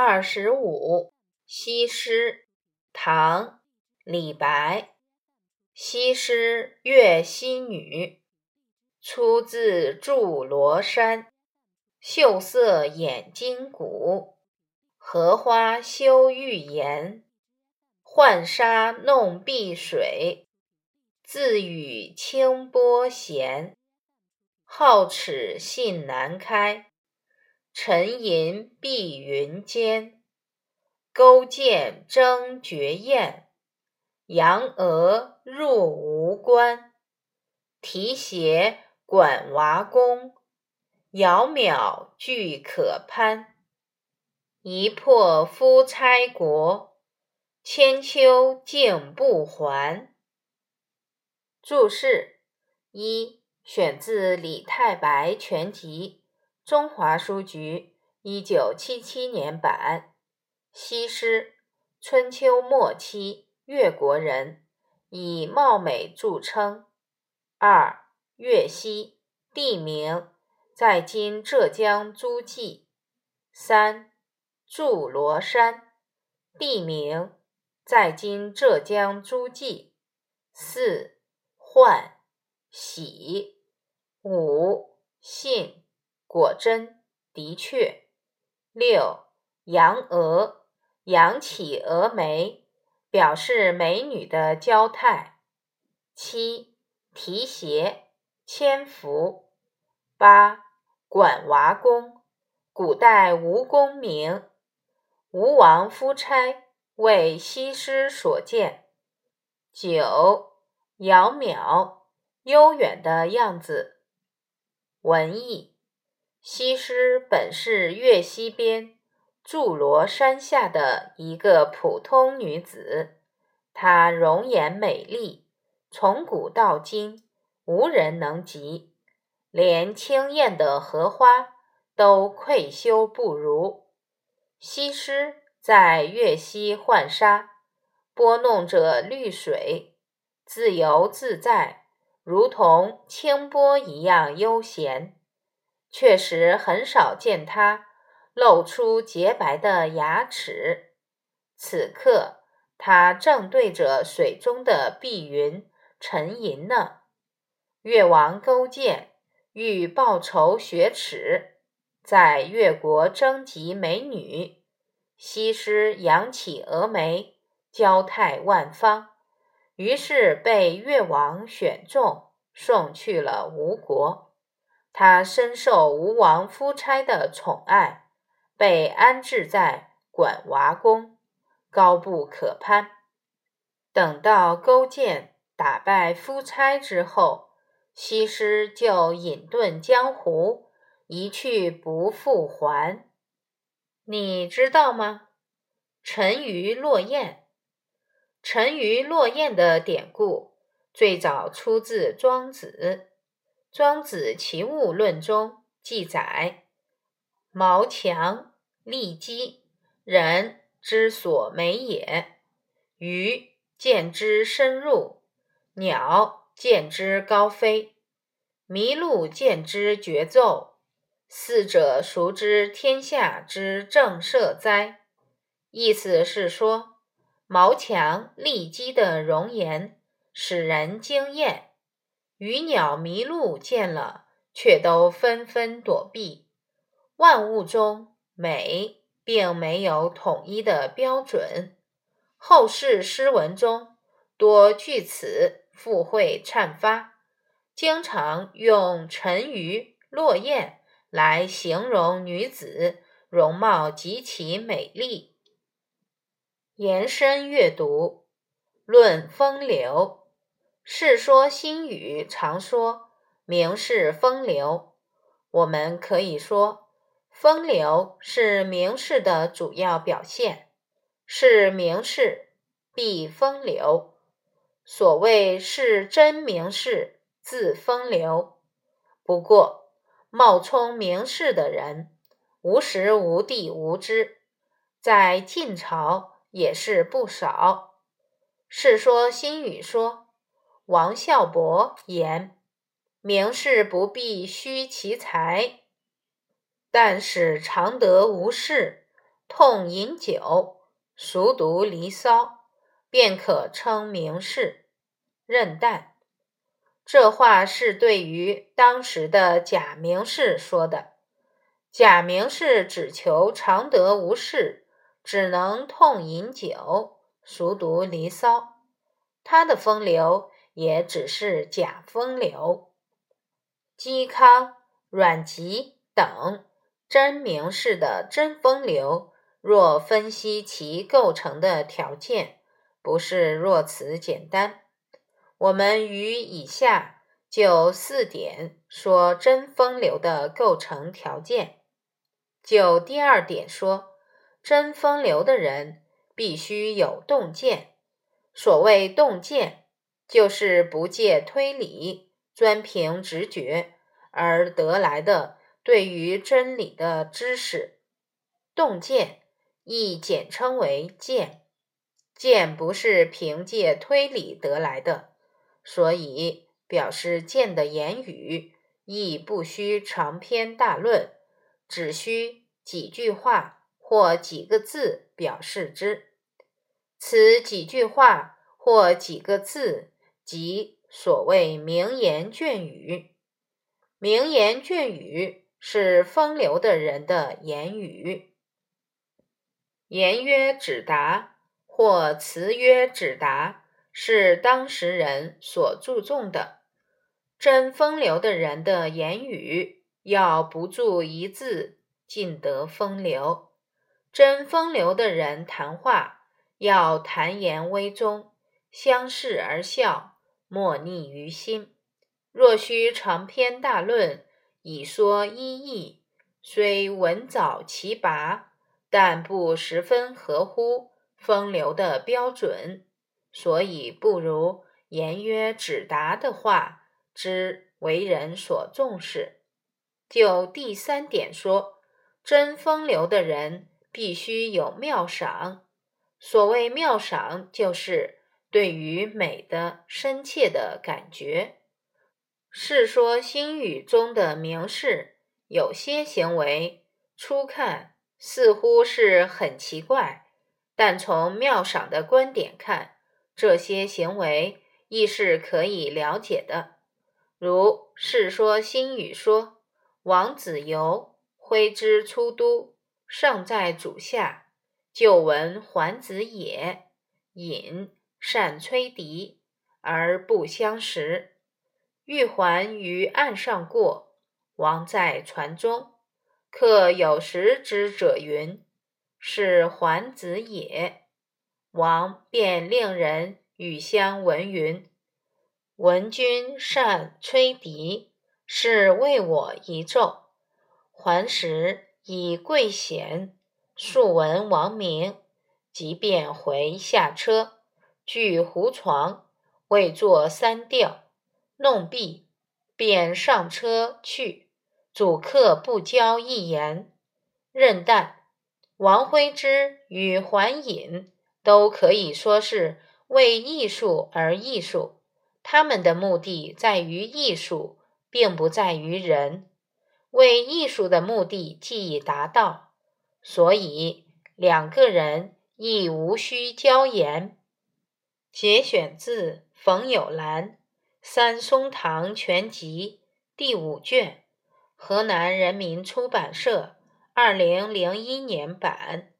二十五，西施，唐，李白。西施，越溪女，出自祝罗山。秀色掩金骨，荷花羞玉颜。浣纱弄碧水，自与清波闲。皓齿信难开。沉吟碧云间，勾践争绝艳，扬娥入吴关。提携管娃公，窈窕俱可攀。一破夫差国，千秋竟不还。注释一：选自李太白全集。中华书局一九七七年版。西施，春秋末期越国人，以貌美著称。二，越溪，地名，在今浙江诸暨。三，祝罗山，地名，在今浙江诸暨。四，浣，喜。五，信。果真，的确。六，扬娥，扬起蛾眉，表示美女的娇态。七，提携，牵服。八，管娃公，古代吴公名，吴王夫差，为西施所建。九，窈窕，悠远的样子。文艺。西施本是越溪边祝罗山下的一个普通女子，她容颜美丽，从古到今无人能及，连清艳的荷花都愧羞不如。西施在越溪浣纱，拨弄着绿水，自由自在，如同清波一样悠闲。确实很少见他露出洁白的牙齿。此刻，他正对着水中的碧云沉吟呢。越王勾践欲报仇雪耻，在越国征集美女。西施扬起蛾眉，娇态万方，于是被越王选中，送去了吴国。他深受吴王夫差的宠爱，被安置在管娃宫，高不可攀。等到勾践打败夫差之后，西施就隐遁江湖，一去不复还。你知道吗？沉鱼落雁。沉鱼落雁的典故最早出自庄子。《庄子·齐物论》中记载：“毛强利基，人之所美也。鱼见之深入，鸟见之高飞，麋鹿见之绝奏。四者，孰知天下之正色哉？”意思是说，毛强利基的容颜使人惊艳。鱼鸟麋鹿见了，却都纷纷躲避。万物中美并没有统一的标准。后世诗文中多据此附会阐发，经常用沉鱼落雁来形容女子容貌极其美丽。延伸阅读，论风流。《世说新语》常说“名士风流”，我们可以说，风流是名士的主要表现。是名士必风流。所谓是真名士，自风流。不过，冒充名士的人无时无地无知，在晋朝也是不少。《世说新语》说。王孝伯言：“名士不必虚其才，但使常得无事，痛饮酒，熟读《离骚》，便可称名士。任诞。这话是对于当时的假名士说的。假名士只求常得无事，只能痛饮酒，熟读《离骚》，他的风流也只是假风流。嵇康、阮籍等真名士的真风流，若分析其构成的条件，不是若此简单。我们于以下就四点说真风流的构成条件。就第二点说，真风流的人必须有洞见。所谓洞见，就是不借推理，专凭直觉而得来的对于真理的知识。洞见亦简称为见，见不是凭借推理得来的。所以，表示见的言语亦不需长篇大论，只需几句话或几个字表示之。此几句话或几个字，即所谓名言隽语。名言隽语是风流的人的言语。言曰只答，或词曰只答。是当时人所注重的。真风流的人的言语，要不注一字，尽得风流。真风流的人谈话，要谈言微中，相视而笑，莫逆于心。若需长篇大论，以说一意，虽文藻其拔，但不十分合乎风流的标准。所以不如言曰只达的话之为人所重视。就第三点说，真风流的人必须有妙赏。所谓妙赏，就是对于美的深切的感觉。世说新语中的名士，有些行为初看似乎是很奇怪，但从妙赏的观点看。这些行为亦是可以了解的，如《世说新语》说：“王子猷挥之出都，尚在主下，就闻桓子也饮善吹笛，而不相识。玉环于岸上过，王在船中。客有识之者云：是桓子也。”王便令人与相闻云：“闻君善吹笛，是为我一奏。”还时以贵显，素闻王名，即便回下车，据胡床，未坐三调，弄毕，便上车去。主客不交一言。任诞、王徽之与桓隐。都可以说是为艺术而艺术，他们的目的在于艺术，并不在于人。为艺术的目的既已达到，所以两个人亦无需交言。节选自冯友兰《三松堂全集》第五卷，河南人民出版社二零零一年版。